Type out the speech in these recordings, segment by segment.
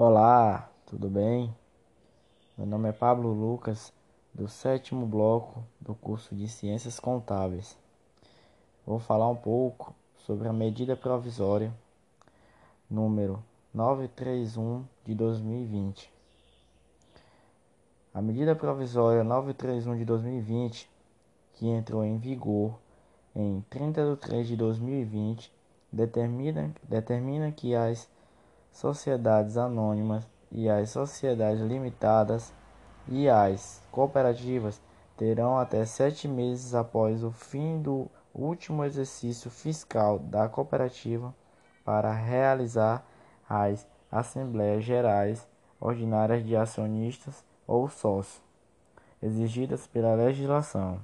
Olá, tudo bem? Meu nome é Pablo Lucas, do sétimo bloco do curso de Ciências Contábeis. Vou falar um pouco sobre a medida provisória número 931 de 2020. A medida provisória 931 de 2020, que entrou em vigor em 30 de 3 de 2020, determina, determina que as sociedades anônimas e as sociedades limitadas e as cooperativas terão até sete meses após o fim do último exercício fiscal da cooperativa para realizar as Assembleias Gerais Ordinárias de Acionistas ou Sócios, exigidas pela legislação.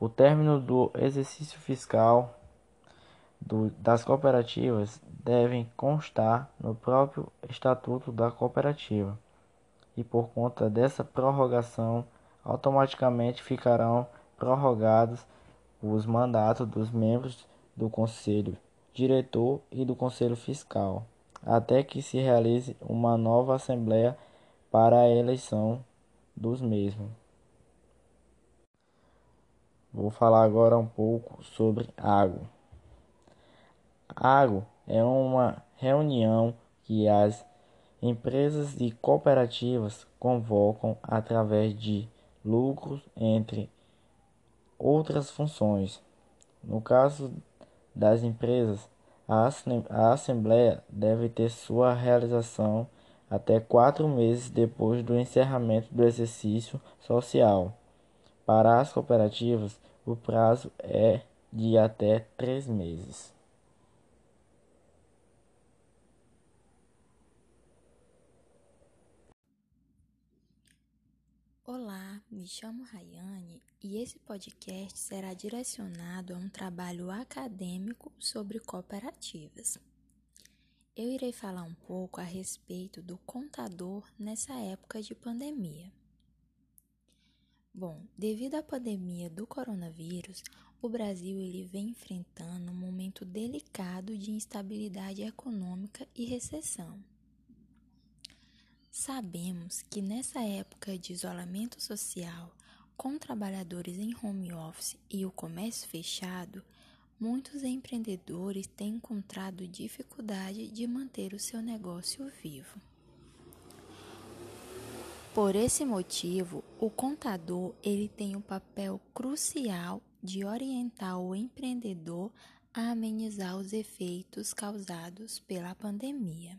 O término do exercício fiscal do, das cooperativas devem constar no próprio Estatuto da Cooperativa, e por conta dessa prorrogação, automaticamente ficarão prorrogados os mandatos dos membros do Conselho Diretor e do Conselho Fiscal, até que se realize uma nova Assembleia para a eleição dos mesmos. Vou falar agora um pouco sobre água. Água é uma reunião que as empresas e cooperativas convocam através de lucros, entre outras funções. No caso das empresas, a Assembleia deve ter sua realização até quatro meses depois do encerramento do exercício social. Para as cooperativas, o prazo é de até três meses. Olá, me chamo Rayane e esse podcast será direcionado a um trabalho acadêmico sobre cooperativas. Eu irei falar um pouco a respeito do contador nessa época de pandemia. Bom, devido à pandemia do coronavírus, o Brasil ele vem enfrentando um momento delicado de instabilidade econômica e recessão. Sabemos que nessa época de isolamento social, com trabalhadores em home office e o comércio fechado, muitos empreendedores têm encontrado dificuldade de manter o seu negócio vivo. Por esse motivo, o contador ele tem um papel crucial de orientar o empreendedor a amenizar os efeitos causados pela pandemia.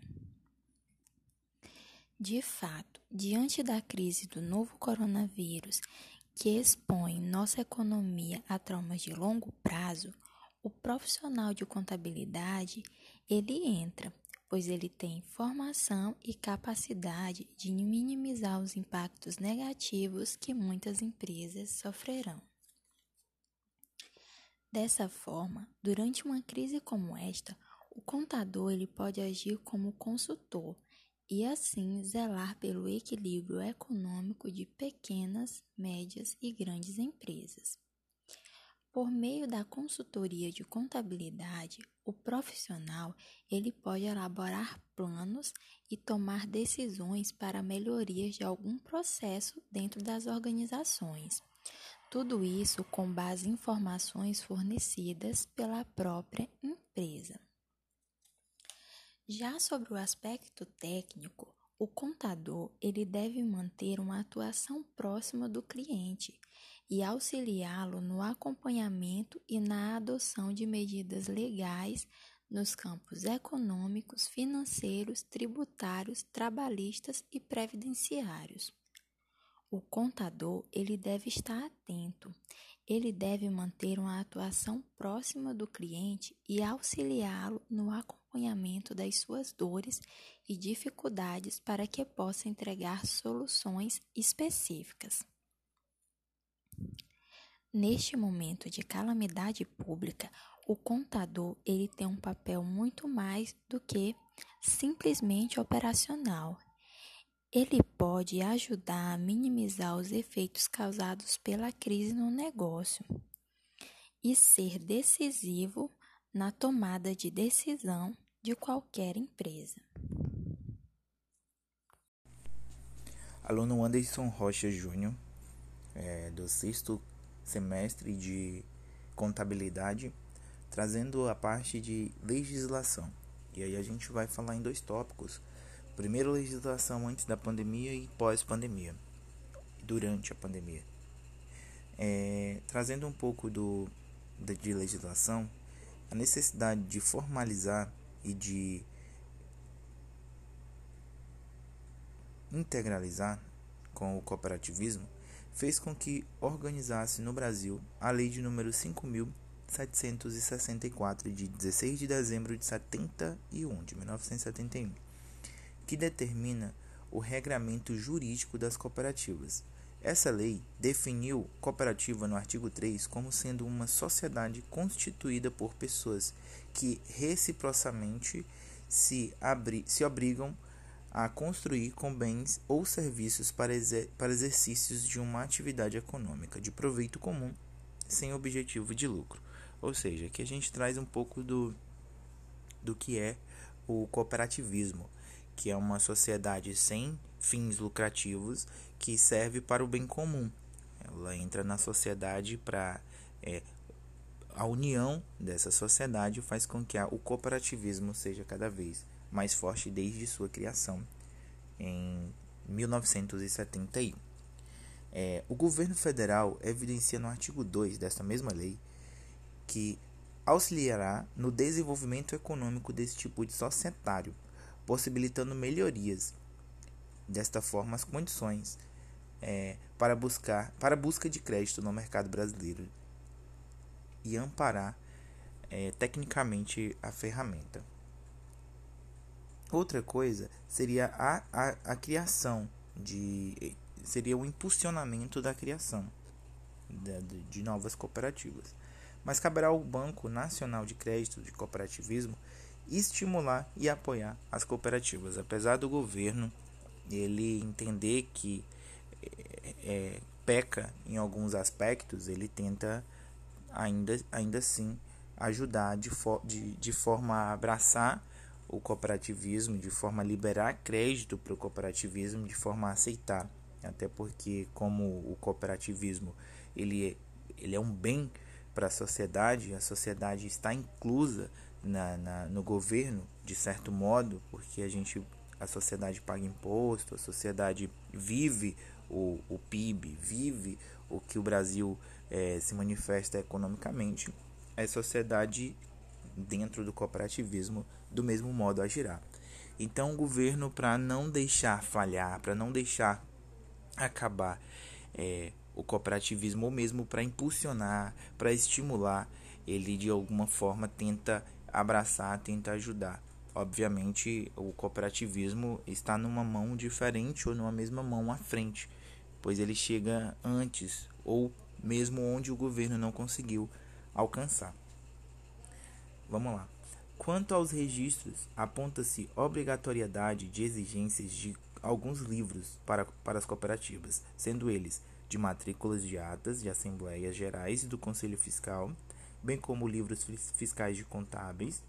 De fato, diante da crise do novo coronavírus, que expõe nossa economia a traumas de longo prazo, o profissional de contabilidade, ele entra, pois ele tem formação e capacidade de minimizar os impactos negativos que muitas empresas sofrerão. Dessa forma, durante uma crise como esta, o contador ele pode agir como consultor e assim zelar pelo equilíbrio econômico de pequenas, médias e grandes empresas. Por meio da consultoria de contabilidade, o profissional ele pode elaborar planos e tomar decisões para melhorias de algum processo dentro das organizações. Tudo isso com base em informações fornecidas pela própria empresa. Já sobre o aspecto técnico, o contador ele deve manter uma atuação próxima do cliente e auxiliá-lo no acompanhamento e na adoção de medidas legais nos campos econômicos, financeiros, tributários, trabalhistas e previdenciários. O contador ele deve estar atento. Ele deve manter uma atuação próxima do cliente e auxiliá-lo no acompanhamento das suas dores e dificuldades para que possa entregar soluções específicas. Neste momento de calamidade pública, o contador ele tem um papel muito mais do que simplesmente operacional. Ele pode ajudar a minimizar os efeitos causados pela crise no negócio e ser decisivo na tomada de decisão de qualquer empresa. Aluno Anderson Rocha Júnior, é, do sexto semestre de contabilidade, trazendo a parte de legislação. E aí a gente vai falar em dois tópicos. Primeiro, legislação antes da pandemia e pós-pandemia, durante a pandemia. É, trazendo um pouco do, de, de legislação, a necessidade de formalizar e de integralizar com o cooperativismo fez com que organizasse no Brasil a Lei de número 5764 de 16 de dezembro de 71, de 1971, que determina o regramento jurídico das cooperativas. Essa lei definiu cooperativa no artigo 3 como sendo uma sociedade constituída por pessoas que reciprocamente se, se obrigam a construir com bens ou serviços para, exer para exercícios de uma atividade econômica de proveito comum, sem objetivo de lucro. Ou seja, aqui a gente traz um pouco do, do que é o cooperativismo, que é uma sociedade sem fins lucrativos que serve para o bem comum. Ela entra na sociedade para. É, a união dessa sociedade faz com que o cooperativismo seja cada vez mais forte desde sua criação em 1971. É, o governo federal evidencia no artigo 2 desta mesma lei que auxiliará no desenvolvimento econômico desse tipo de societário, possibilitando melhorias. Desta forma, as condições é, para buscar para busca de crédito no mercado brasileiro e amparar é, tecnicamente a ferramenta. Outra coisa seria a, a, a criação de. seria o impulsionamento da criação de, de, novas cooperativas. Mas caberá ao Banco Nacional de Crédito de Cooperativismo estimular e apoiar as cooperativas, apesar do governo ele entender que é, peca em alguns aspectos, ele tenta ainda, ainda assim ajudar de, for, de, de forma a abraçar o cooperativismo, de forma a liberar crédito para o cooperativismo, de forma a aceitar. Até porque, como o cooperativismo ele é, ele é um bem para a sociedade, a sociedade está inclusa na, na, no governo, de certo modo, porque a gente a sociedade paga imposto, a sociedade vive o, o PIB, vive o que o Brasil é, se manifesta economicamente, a sociedade dentro do cooperativismo do mesmo modo agirá. Então, o governo, para não deixar falhar, para não deixar acabar é, o cooperativismo, ou mesmo para impulsionar, para estimular, ele de alguma forma tenta abraçar, tenta ajudar. Obviamente, o cooperativismo está numa mão diferente ou numa mesma mão à frente, pois ele chega antes ou mesmo onde o governo não conseguiu alcançar. Vamos lá. Quanto aos registros, aponta-se obrigatoriedade de exigências de alguns livros para, para as cooperativas, sendo eles de matrículas de atas de assembleias gerais e do Conselho Fiscal, bem como livros fiscais de contábeis,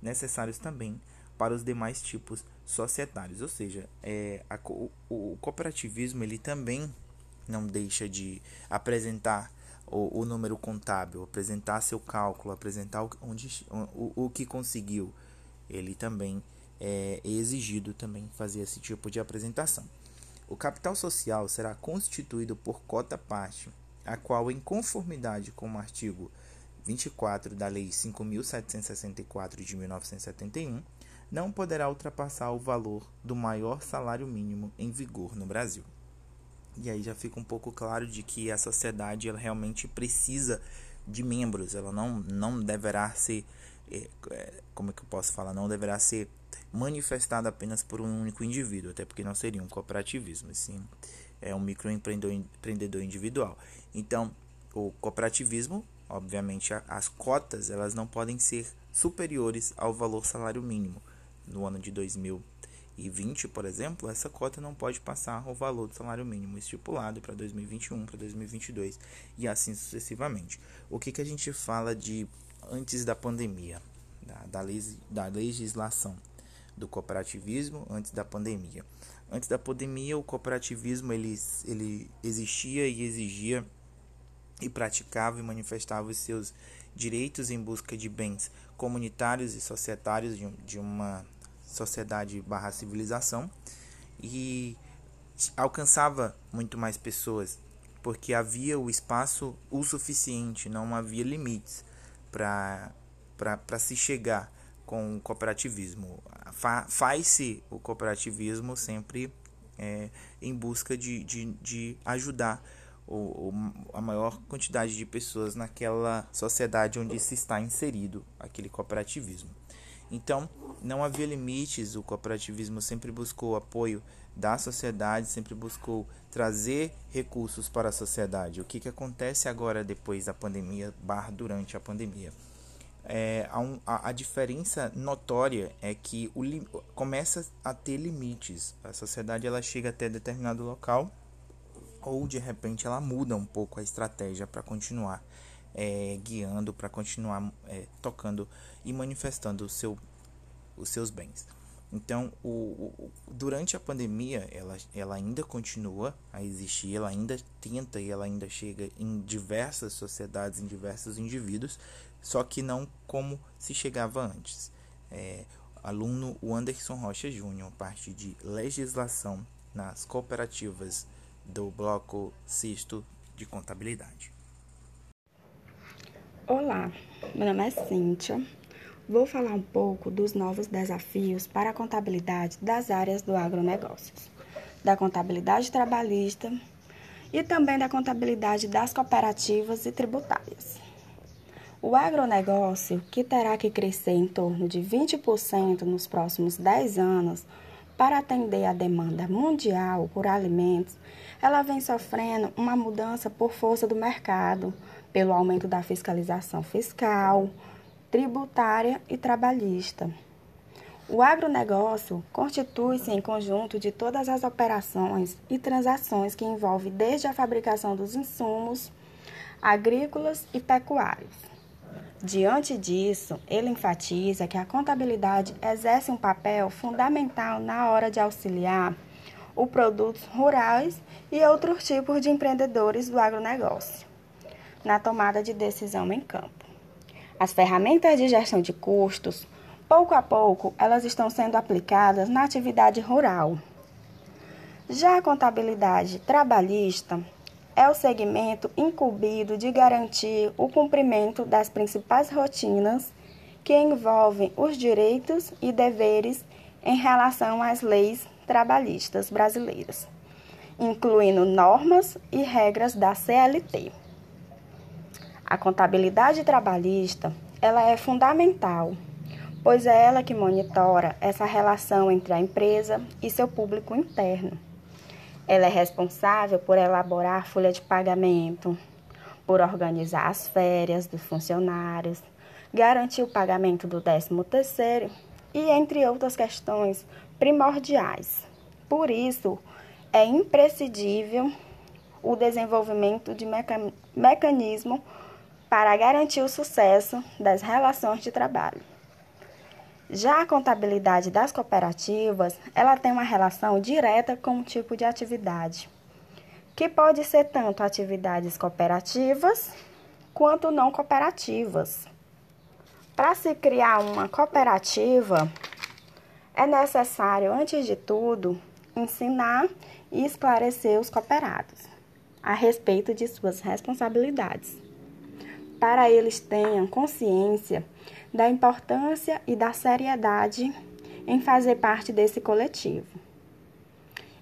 necessários também para os demais tipos societários. Ou seja, é, a, o, o cooperativismo ele também não deixa de apresentar o, o número contábil, apresentar seu cálculo, apresentar o, onde, o, o que conseguiu, ele também é exigido também fazer esse tipo de apresentação. O capital social será constituído por cota parte, a qual, em conformidade com o artigo 24 da Lei 5.764 de 1971, não poderá ultrapassar o valor do maior salário mínimo em vigor no Brasil. E aí já fica um pouco claro de que a sociedade ela realmente precisa de membros, ela não, não deverá ser, é, é, como é que eu posso falar, não deverá ser manifestada apenas por um único indivíduo, até porque não seria um cooperativismo, sim é um microempreendedor individual. Então, o cooperativismo, obviamente, as cotas elas não podem ser superiores ao valor salário mínimo no ano de 2000 2020, por exemplo, essa cota não pode passar o valor do salário mínimo estipulado para 2021, para 2022 e assim sucessivamente. O que, que a gente fala de antes da pandemia, da, da, da legislação? do cooperativismo antes da pandemia. Antes da pandemia, o cooperativismo ele, ele existia e exigia e praticava e manifestava os seus direitos em busca de bens comunitários e societários de, de uma sociedade barra civilização e alcançava muito mais pessoas porque havia o espaço o suficiente, não havia limites para se chegar com o cooperativismo. Fa, Faz-se o cooperativismo sempre é, em busca de, de, de ajudar o, o, a maior quantidade de pessoas naquela sociedade onde se está inserido aquele cooperativismo. Então, não havia limites, o cooperativismo sempre buscou apoio da sociedade, sempre buscou trazer recursos para a sociedade. O que, que acontece agora depois da pandemia, barra durante a pandemia? É, a, a, diferença notória é que o, começa a ter limites. A sociedade ela chega até determinado local ou de repente ela muda um pouco a estratégia para continuar é, guiando, para continuar é, tocando e manifestando o seu, os seus bens. Então, o, o, durante a pandemia, ela, ela ainda continua a existir, ela ainda tenta e ela ainda chega em diversas sociedades, em diversos indivíduos, só que não como se chegava antes. É, aluno Anderson Rocha Júnior, parte de legislação nas cooperativas do bloco Cisto de Contabilidade. Olá, meu nome é Cíntia. Vou falar um pouco dos novos desafios para a contabilidade das áreas do agronegócios, da contabilidade trabalhista e também da contabilidade das cooperativas e tributárias. O agronegócio, que terá que crescer em torno de 20% nos próximos 10 anos para atender a demanda mundial por alimentos, ela vem sofrendo uma mudança por força do mercado, pelo aumento da fiscalização fiscal, tributária e trabalhista. O agronegócio constitui-se em conjunto de todas as operações e transações que envolvem desde a fabricação dos insumos agrícolas e pecuários. Diante disso, ele enfatiza que a contabilidade exerce um papel fundamental na hora de auxiliar os produtos rurais e outros tipos de empreendedores do agronegócio na tomada de decisão em campo. As ferramentas de gestão de custos, pouco a pouco, elas estão sendo aplicadas na atividade rural. Já a contabilidade trabalhista é o segmento incumbido de garantir o cumprimento das principais rotinas que envolvem os direitos e deveres em relação às leis trabalhistas brasileiras, incluindo normas e regras da CLT. A contabilidade trabalhista, ela é fundamental, pois é ela que monitora essa relação entre a empresa e seu público interno. Ela é responsável por elaborar a folha de pagamento, por organizar as férias dos funcionários, garantir o pagamento do 13º e entre outras questões primordiais. Por isso, é imprescindível o desenvolvimento de meca mecanismo para garantir o sucesso das relações de trabalho. Já a contabilidade das cooperativas, ela tem uma relação direta com o tipo de atividade, que pode ser tanto atividades cooperativas quanto não cooperativas. Para se criar uma cooperativa, é necessário, antes de tudo, ensinar e esclarecer os cooperados a respeito de suas responsabilidades para eles tenham consciência da importância e da seriedade em fazer parte desse coletivo.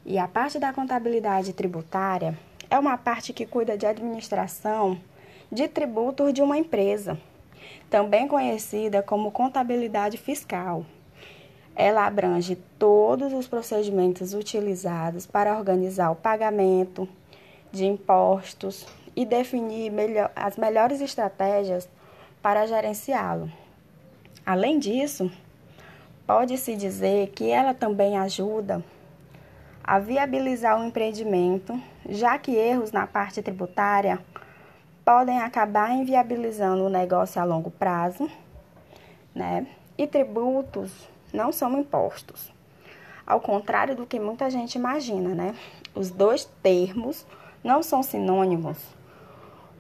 E a parte da contabilidade tributária é uma parte que cuida de administração de tributos de uma empresa, também conhecida como contabilidade fiscal. Ela abrange todos os procedimentos utilizados para organizar o pagamento de impostos, e definir melhor, as melhores estratégias para gerenciá-lo. Além disso, pode-se dizer que ela também ajuda a viabilizar o empreendimento, já que erros na parte tributária podem acabar inviabilizando o negócio a longo prazo, né? E tributos não são impostos. Ao contrário do que muita gente imagina, né? Os dois termos não são sinônimos.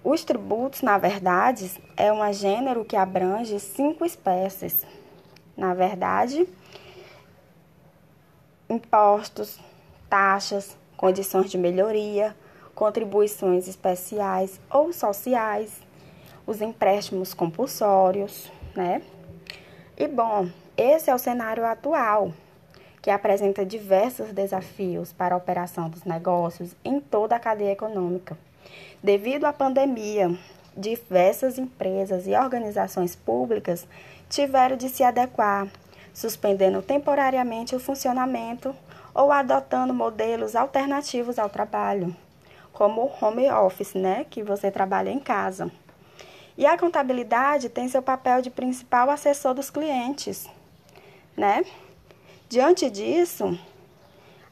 Os tributos, na verdade, é um gênero que abrange cinco espécies. Na verdade, impostos, taxas, condições de melhoria, contribuições especiais ou sociais, os empréstimos compulsórios, né? E bom, esse é o cenário atual, que apresenta diversos desafios para a operação dos negócios em toda a cadeia econômica. Devido à pandemia, diversas empresas e organizações públicas tiveram de se adequar, suspendendo temporariamente o funcionamento ou adotando modelos alternativos ao trabalho, como o home office, né, que você trabalha em casa. E a contabilidade tem seu papel de principal assessor dos clientes, né? Diante disso,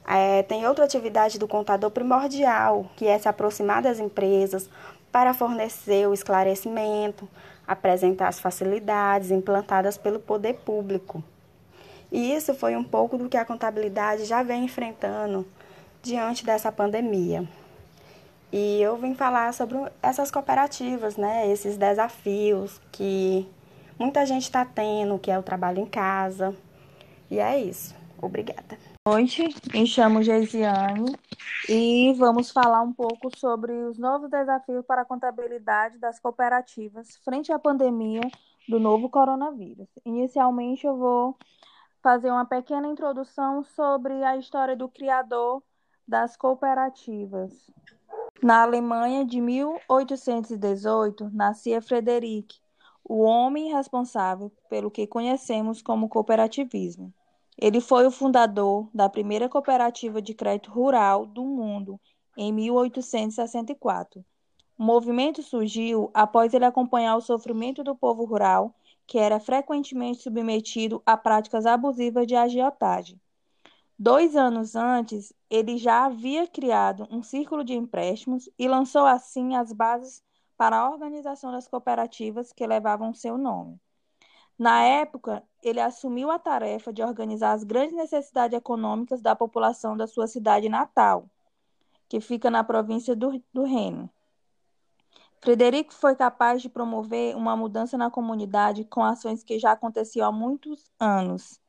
é, tem outra atividade do contador primordial, que é se aproximar das empresas para fornecer o esclarecimento, apresentar as facilidades implantadas pelo poder público. E isso foi um pouco do que a contabilidade já vem enfrentando diante dessa pandemia. E eu vim falar sobre essas cooperativas, né? Esses desafios que muita gente está tendo, que é o trabalho em casa. E é isso. Obrigada. Boa noite, me chamo Geisiane e vamos falar um pouco sobre os novos desafios para a contabilidade das cooperativas frente à pandemia do novo coronavírus. Inicialmente, eu vou fazer uma pequena introdução sobre a história do criador das cooperativas. Na Alemanha de 1818, nascia Frederic, o homem responsável pelo que conhecemos como cooperativismo. Ele foi o fundador da primeira cooperativa de crédito rural do mundo em 1864. O movimento surgiu após ele acompanhar o sofrimento do povo rural que era frequentemente submetido a práticas abusivas de agiotagem. Dois anos antes, ele já havia criado um círculo de empréstimos e lançou assim as bases para a organização das cooperativas que levavam seu nome. Na época, ele assumiu a tarefa de organizar as grandes necessidades econômicas da população da sua cidade natal, que fica na província do, do Reno. Frederico foi capaz de promover uma mudança na comunidade com ações que já aconteciam há muitos anos.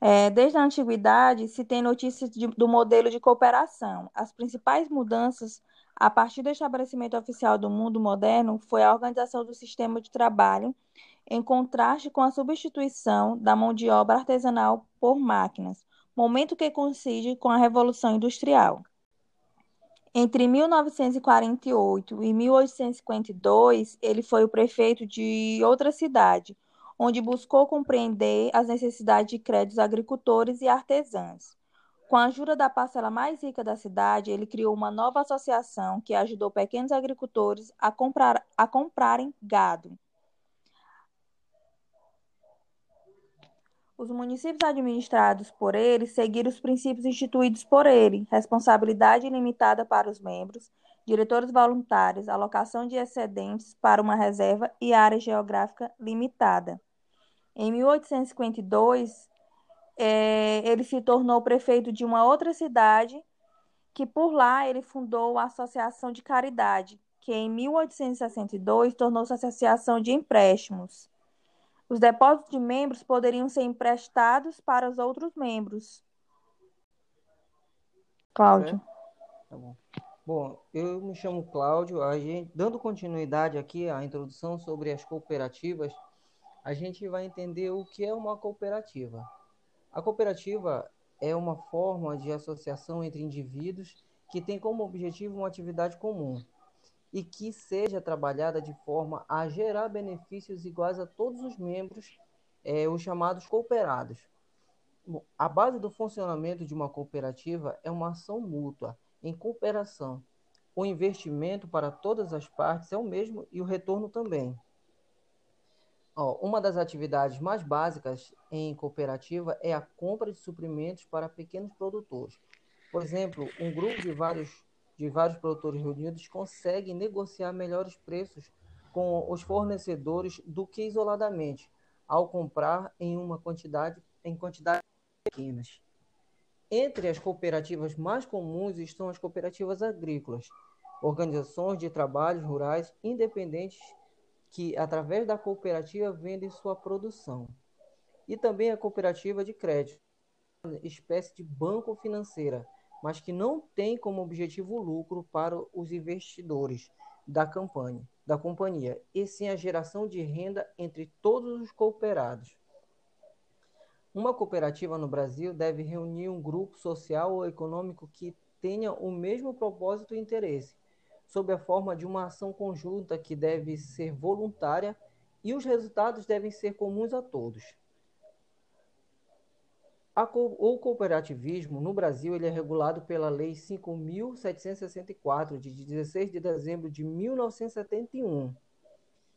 É, desde a antiguidade, se tem notícias de, do modelo de cooperação. As principais mudanças a partir do estabelecimento oficial do mundo moderno foi a organização do sistema de trabalho, em contraste com a substituição da mão de obra artesanal por máquinas, momento que coincide com a Revolução Industrial. Entre 1948 e 1852, ele foi o prefeito de outra cidade, onde buscou compreender as necessidades de créditos agricultores e artesãos. Com a ajuda da parcela mais rica da cidade, ele criou uma nova associação que ajudou pequenos agricultores a, comprar, a comprarem gado. Os municípios administrados por ele seguiram os princípios instituídos por ele: responsabilidade ilimitada para os membros, diretores voluntários, alocação de excedentes para uma reserva e área geográfica limitada. Em 1852, é, ele se tornou prefeito de uma outra cidade, que por lá ele fundou a Associação de Caridade, que em 1862 tornou-se Associação de Empréstimos. Os depósitos de membros poderiam ser emprestados para os outros membros. Cláudio. Tá bom. Bom, eu me chamo Cláudio. A gente, dando continuidade aqui à introdução sobre as cooperativas, a gente vai entender o que é uma cooperativa. A cooperativa é uma forma de associação entre indivíduos que tem como objetivo uma atividade comum e que seja trabalhada de forma a gerar benefícios iguais a todos os membros, é, os chamados cooperados. Bom, a base do funcionamento de uma cooperativa é uma ação mútua, em cooperação. O investimento para todas as partes é o mesmo e o retorno também. Ó, uma das atividades mais básicas em cooperativa é a compra de suprimentos para pequenos produtores. Por exemplo, um grupo de vários de vários produtores reunidos conseguem negociar melhores preços com os fornecedores do que isoladamente, ao comprar em uma quantidade em quantidades pequenas. Entre as cooperativas mais comuns estão as cooperativas agrícolas, organizações de trabalhos rurais independentes que, através da cooperativa, vendem sua produção. E também a cooperativa de crédito, espécie de banco financeira, mas que não tem como objetivo lucro para os investidores da campanha, da companhia, e sim a geração de renda entre todos os cooperados. Uma cooperativa no Brasil deve reunir um grupo social ou econômico que tenha o mesmo propósito e interesse, sob a forma de uma ação conjunta que deve ser voluntária e os resultados devem ser comuns a todos. O cooperativismo no Brasil ele é regulado pela Lei 5.764, de 16 de dezembro de 1971.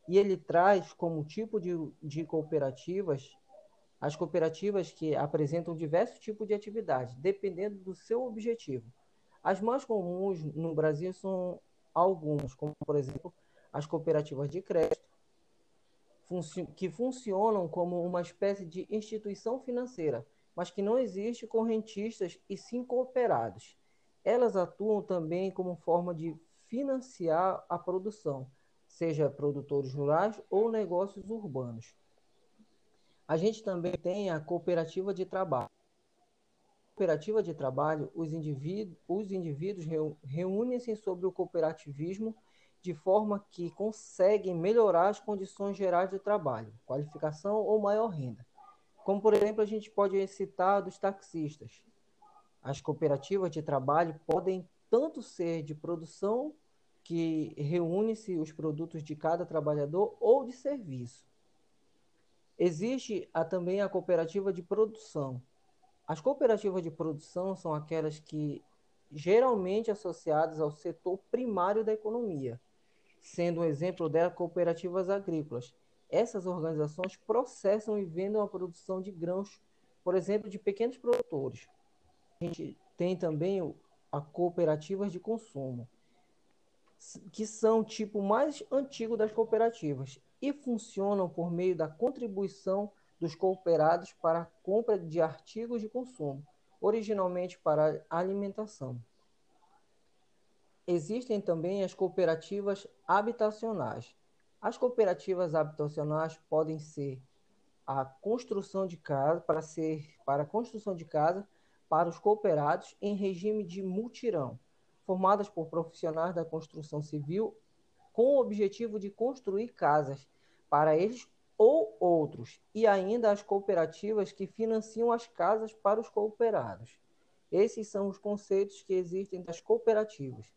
E ele traz como tipo de, de cooperativas as cooperativas que apresentam diversos tipos de atividade, dependendo do seu objetivo. As mais comuns no Brasil são algumas, como por exemplo as cooperativas de crédito, que funcionam como uma espécie de instituição financeira mas que não existe correntistas e sim cooperados. Elas atuam também como forma de financiar a produção, seja produtores rurais ou negócios urbanos. A gente também tem a cooperativa de trabalho. Cooperativa de trabalho, os indivíduos, os indivíduos reúnem-se sobre o cooperativismo de forma que conseguem melhorar as condições gerais de trabalho, qualificação ou maior renda. Como, por exemplo, a gente pode citar dos taxistas. As cooperativas de trabalho podem tanto ser de produção, que reúne-se os produtos de cada trabalhador, ou de serviço. Existe a, também a cooperativa de produção. As cooperativas de produção são aquelas que geralmente associadas ao setor primário da economia, sendo um exemplo delas cooperativas agrícolas, essas organizações processam e vendem a produção de grãos, por exemplo, de pequenos produtores. A gente tem também a cooperativas de consumo, que são o tipo mais antigo das cooperativas e funcionam por meio da contribuição dos cooperados para a compra de artigos de consumo, originalmente para alimentação. Existem também as cooperativas habitacionais, as cooperativas habitacionais podem ser a construção de casa para ser para a construção de casa para os cooperados em regime de multirão, formadas por profissionais da construção civil com o objetivo de construir casas para eles ou outros, e ainda as cooperativas que financiam as casas para os cooperados. Esses são os conceitos que existem das cooperativas.